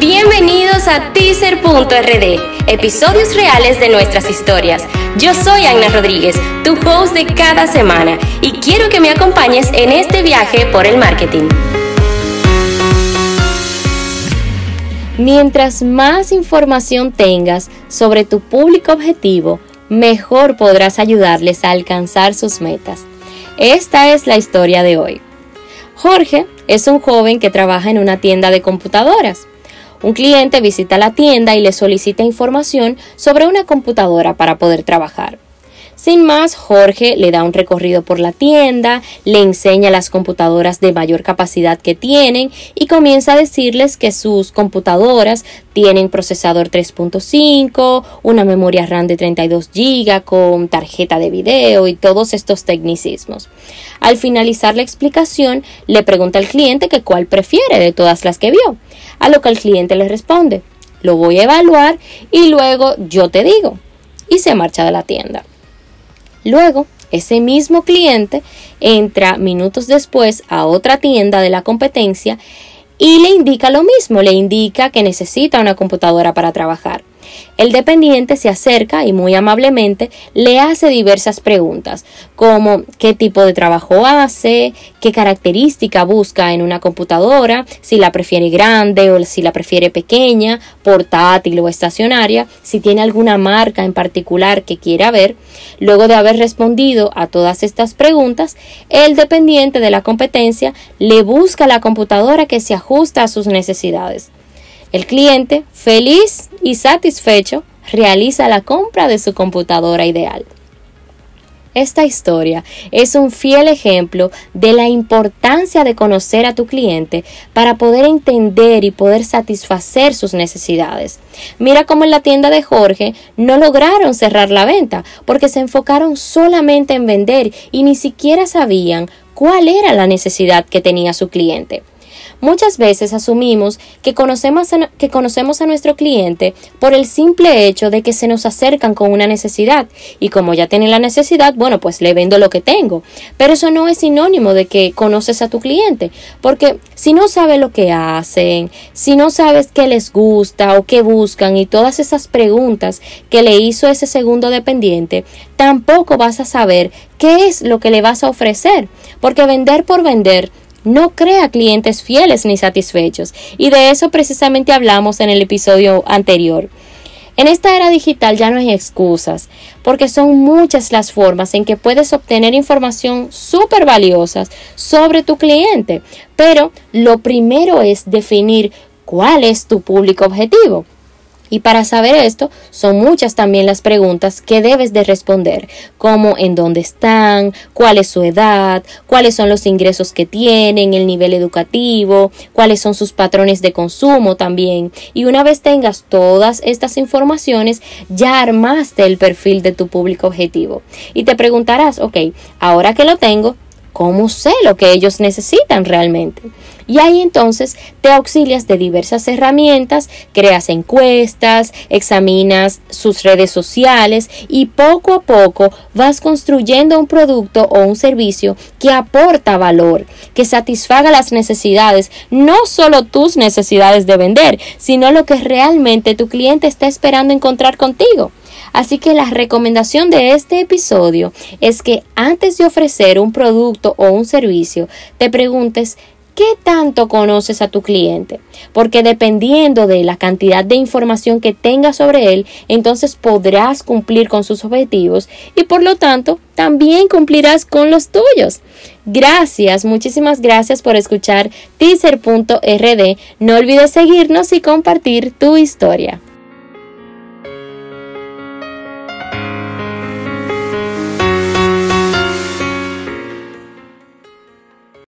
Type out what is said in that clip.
Bienvenidos a teaser.rd, episodios reales de nuestras historias. Yo soy Ana Rodríguez, tu host de cada semana, y quiero que me acompañes en este viaje por el marketing. Mientras más información tengas sobre tu público objetivo, mejor podrás ayudarles a alcanzar sus metas. Esta es la historia de hoy. Jorge es un joven que trabaja en una tienda de computadoras. Un cliente visita la tienda y le solicita información sobre una computadora para poder trabajar. Sin más, Jorge le da un recorrido por la tienda, le enseña las computadoras de mayor capacidad que tienen y comienza a decirles que sus computadoras tienen procesador 3.5, una memoria RAM de 32 GB con tarjeta de video y todos estos tecnicismos. Al finalizar la explicación, le pregunta al cliente que cuál prefiere de todas las que vio, a lo que el cliente le responde, lo voy a evaluar y luego yo te digo, y se marcha de la tienda. Luego, ese mismo cliente entra minutos después a otra tienda de la competencia y le indica lo mismo, le indica que necesita una computadora para trabajar. El dependiente se acerca y muy amablemente le hace diversas preguntas, como qué tipo de trabajo hace, qué característica busca en una computadora, si la prefiere grande o si la prefiere pequeña, portátil o estacionaria, si tiene alguna marca en particular que quiera ver. Luego de haber respondido a todas estas preguntas, el dependiente de la competencia le busca la computadora que se ajusta a sus necesidades. El cliente, feliz y satisfecho, realiza la compra de su computadora ideal. Esta historia es un fiel ejemplo de la importancia de conocer a tu cliente para poder entender y poder satisfacer sus necesidades. Mira cómo en la tienda de Jorge no lograron cerrar la venta porque se enfocaron solamente en vender y ni siquiera sabían cuál era la necesidad que tenía su cliente. Muchas veces asumimos que conocemos, a, que conocemos a nuestro cliente por el simple hecho de que se nos acercan con una necesidad y como ya tienen la necesidad, bueno, pues le vendo lo que tengo. Pero eso no es sinónimo de que conoces a tu cliente, porque si no sabes lo que hacen, si no sabes qué les gusta o qué buscan y todas esas preguntas que le hizo ese segundo dependiente, tampoco vas a saber qué es lo que le vas a ofrecer, porque vender por vender no crea clientes fieles ni satisfechos. Y de eso precisamente hablamos en el episodio anterior. En esta era digital ya no hay excusas, porque son muchas las formas en que puedes obtener información súper valiosas sobre tu cliente. Pero lo primero es definir cuál es tu público objetivo. Y para saber esto, son muchas también las preguntas que debes de responder, como en dónde están, cuál es su edad, cuáles son los ingresos que tienen, el nivel educativo, cuáles son sus patrones de consumo también. Y una vez tengas todas estas informaciones, ya armaste el perfil de tu público objetivo. Y te preguntarás, ok, ahora que lo tengo, ¿cómo sé lo que ellos necesitan realmente? Y ahí entonces te auxilias de diversas herramientas, creas encuestas, examinas sus redes sociales y poco a poco vas construyendo un producto o un servicio que aporta valor, que satisfaga las necesidades, no solo tus necesidades de vender, sino lo que realmente tu cliente está esperando encontrar contigo. Así que la recomendación de este episodio es que antes de ofrecer un producto o un servicio, te preguntes ¿Qué tanto conoces a tu cliente? Porque dependiendo de la cantidad de información que tengas sobre él, entonces podrás cumplir con sus objetivos y por lo tanto también cumplirás con los tuyos. Gracias, muchísimas gracias por escuchar teaser.rd. No olvides seguirnos y compartir tu historia.